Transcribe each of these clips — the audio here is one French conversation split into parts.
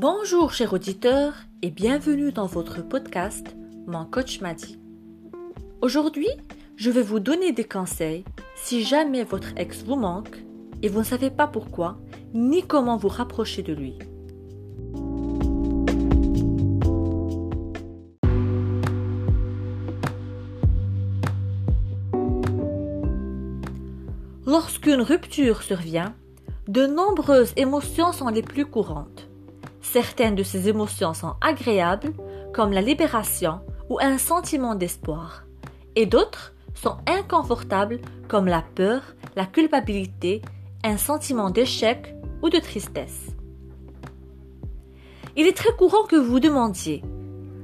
Bonjour chers auditeurs et bienvenue dans votre podcast Mon coach m'a dit. Aujourd'hui, je vais vous donner des conseils si jamais votre ex vous manque et vous ne savez pas pourquoi ni comment vous rapprocher de lui. Lorsqu'une rupture survient, de nombreuses émotions sont les plus courantes. Certaines de ces émotions sont agréables, comme la libération ou un sentiment d'espoir, et d'autres sont inconfortables, comme la peur, la culpabilité, un sentiment d'échec ou de tristesse. Il est très courant que vous demandiez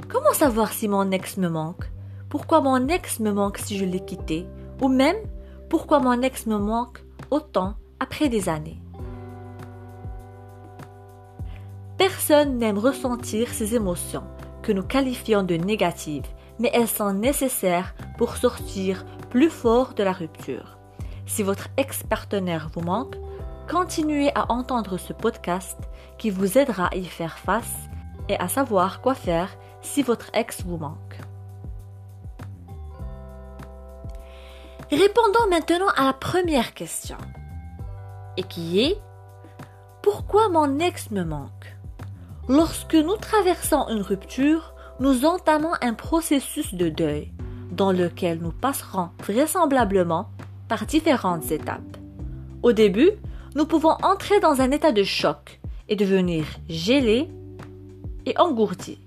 Comment savoir si mon ex me manque? Pourquoi mon ex me manque si je l'ai quitté? Ou même pourquoi mon ex me manque autant après des années? Personne n'aime ressentir ces émotions que nous qualifions de négatives, mais elles sont nécessaires pour sortir plus fort de la rupture. Si votre ex-partenaire vous manque, continuez à entendre ce podcast qui vous aidera à y faire face et à savoir quoi faire si votre ex vous manque. Répondons maintenant à la première question, et qui est Pourquoi mon ex me manque? Lorsque nous traversons une rupture, nous entamons un processus de deuil, dans lequel nous passerons vraisemblablement par différentes étapes. Au début, nous pouvons entrer dans un état de choc et devenir gelés et engourdis.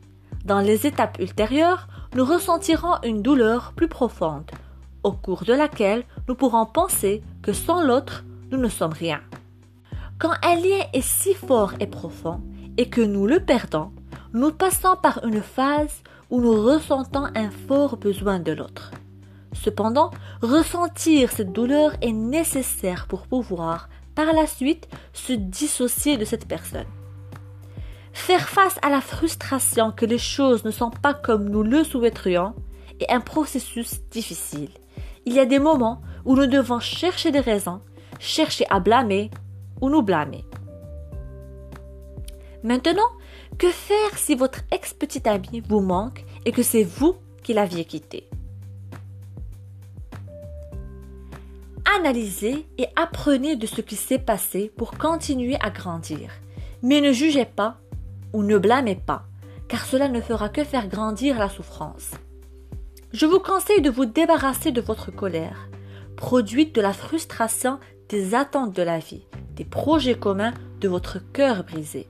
Dans les étapes ultérieures, nous ressentirons une douleur plus profonde, au cours de laquelle nous pourrons penser que sans l'autre, nous ne sommes rien. Quand un lien est si fort et profond et que nous le perdons, nous passons par une phase où nous ressentons un fort besoin de l'autre. Cependant, ressentir cette douleur est nécessaire pour pouvoir, par la suite, se dissocier de cette personne. Faire face à la frustration que les choses ne sont pas comme nous le souhaiterions est un processus difficile il y a des moments où nous devons chercher des raisons, chercher à blâmer ou nous blâmer. Maintenant, que faire si votre ex-petit ami vous manque et que c'est vous qui l'aviez quitté? Analysez et apprenez de ce qui s'est passé pour continuer à grandir. Mais ne jugez pas ou ne blâmez pas, car cela ne fera que faire grandir la souffrance. Je vous conseille de vous débarrasser de votre colère, produite de la frustration des attentes de la vie, des projets communs de votre cœur brisé.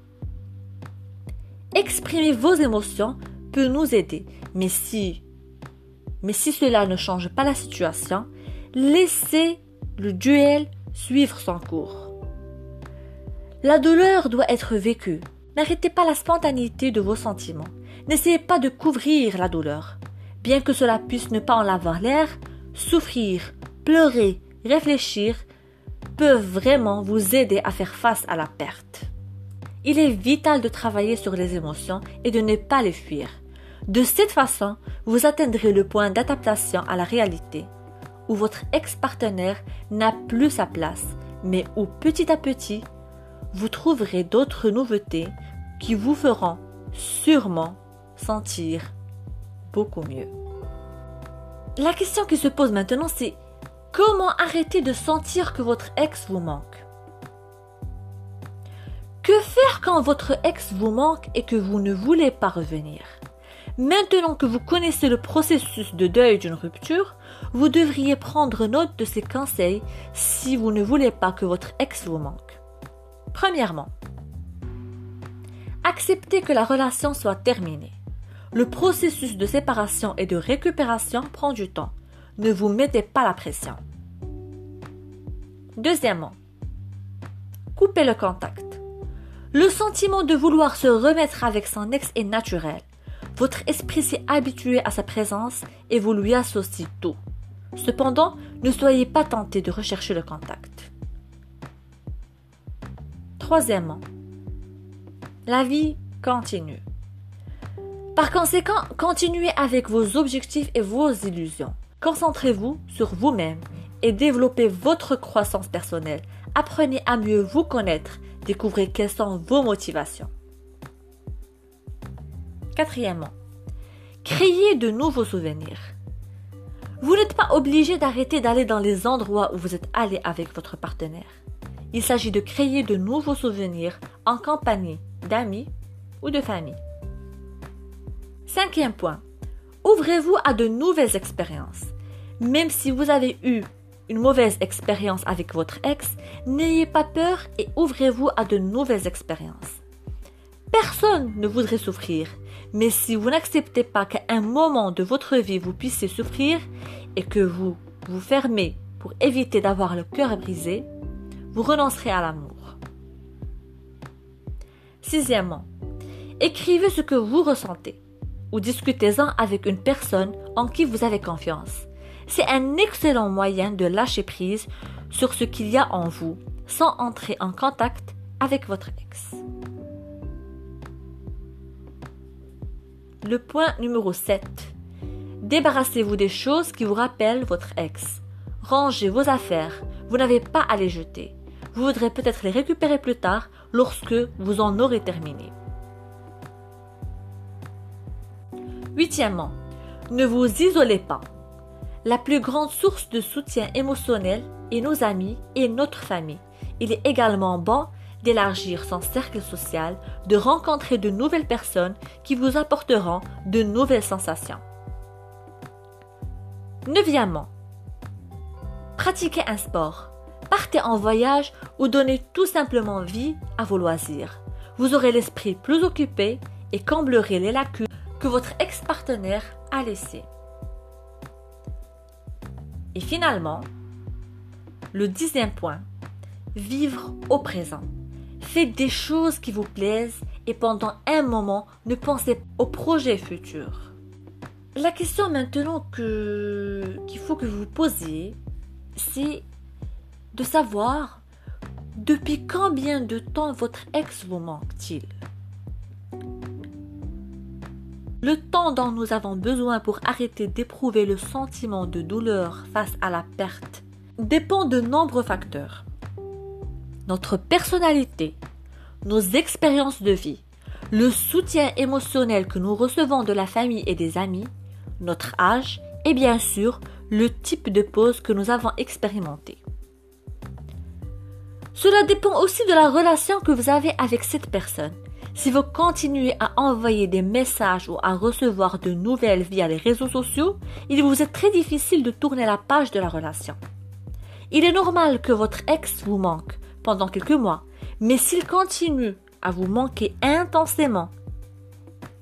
Exprimer vos émotions peut nous aider, mais si, mais si cela ne change pas la situation, laissez le duel suivre son cours. La douleur doit être vécue. N'arrêtez pas la spontanéité de vos sentiments. N'essayez pas de couvrir la douleur. Bien que cela puisse ne pas en avoir l'air, souffrir, pleurer, réfléchir peuvent vraiment vous aider à faire face à la perte. Il est vital de travailler sur les émotions et de ne pas les fuir. De cette façon, vous atteindrez le point d'adaptation à la réalité, où votre ex-partenaire n'a plus sa place, mais où petit à petit, vous trouverez d'autres nouveautés qui vous feront sûrement sentir beaucoup mieux. La question qui se pose maintenant, c'est comment arrêter de sentir que votre ex vous manque? Que faire quand votre ex vous manque et que vous ne voulez pas revenir? Maintenant que vous connaissez le processus de deuil d'une rupture, vous devriez prendre note de ces conseils si vous ne voulez pas que votre ex vous manque. Premièrement, acceptez que la relation soit terminée. Le processus de séparation et de récupération prend du temps. Ne vous mettez pas la pression. Deuxièmement, coupez le contact. Le sentiment de vouloir se remettre avec son ex est naturel. Votre esprit s'est habitué à sa présence et vous lui associez tout. Cependant, ne soyez pas tenté de rechercher le contact. Troisièmement, la vie continue. Par conséquent, continuez avec vos objectifs et vos illusions. Concentrez-vous sur vous-même et développez votre croissance personnelle. Apprenez à mieux vous connaître, découvrez quelles sont vos motivations. Quatrièmement, créez de nouveaux souvenirs. Vous n'êtes pas obligé d'arrêter d'aller dans les endroits où vous êtes allé avec votre partenaire. Il s'agit de créer de nouveaux souvenirs en compagnie d'amis ou de famille. Cinquième point, ouvrez-vous à de nouvelles expériences. Même si vous avez eu une mauvaise expérience avec votre ex, n'ayez pas peur et ouvrez-vous à de nouvelles expériences. Personne ne voudrait souffrir, mais si vous n'acceptez pas qu'à un moment de votre vie vous puissiez souffrir et que vous vous fermez pour éviter d'avoir le cœur brisé, vous renoncerez à l'amour. Sixièmement, écrivez ce que vous ressentez ou discutez-en avec une personne en qui vous avez confiance. C'est un excellent moyen de lâcher prise sur ce qu'il y a en vous sans entrer en contact avec votre ex. Le point numéro 7. Débarrassez-vous des choses qui vous rappellent votre ex. Rangez vos affaires. Vous n'avez pas à les jeter. Vous voudrez peut-être les récupérer plus tard lorsque vous en aurez terminé. Huitièmement, ne vous isolez pas. La plus grande source de soutien émotionnel est nos amis et notre famille. Il est également bon d'élargir son cercle social, de rencontrer de nouvelles personnes qui vous apporteront de nouvelles sensations. Neuvièmement, pratiquez un sport, partez en voyage ou donnez tout simplement vie à vos loisirs. Vous aurez l'esprit plus occupé et comblerez les lacunes que votre ex-partenaire a laissées. Et finalement, le dixième point, vivre au présent. Faites des choses qui vous plaisent et pendant un moment, ne pensez au projet futur. La question maintenant que, qu'il faut que vous posiez, c'est de savoir depuis combien de temps votre ex vous manque-t-il? Le temps dont nous avons besoin pour arrêter d'éprouver le sentiment de douleur face à la perte dépend de nombreux facteurs. Notre personnalité, nos expériences de vie, le soutien émotionnel que nous recevons de la famille et des amis, notre âge et bien sûr le type de pause que nous avons expérimenté. Cela dépend aussi de la relation que vous avez avec cette personne si vous continuez à envoyer des messages ou à recevoir de nouvelles via les réseaux sociaux, il vous est très difficile de tourner la page de la relation. Il est normal que votre ex vous manque pendant quelques mois, mais s'il continue à vous manquer intensément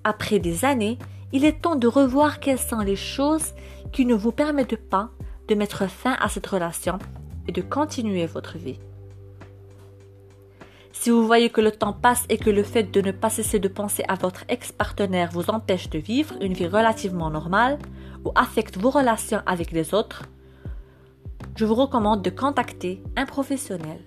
après des années, il est temps de revoir quelles sont les choses qui ne vous permettent pas de mettre fin à cette relation et de continuer votre vie. Si vous voyez que le temps passe et que le fait de ne pas cesser de penser à votre ex-partenaire vous empêche de vivre une vie relativement normale ou affecte vos relations avec les autres, je vous recommande de contacter un professionnel.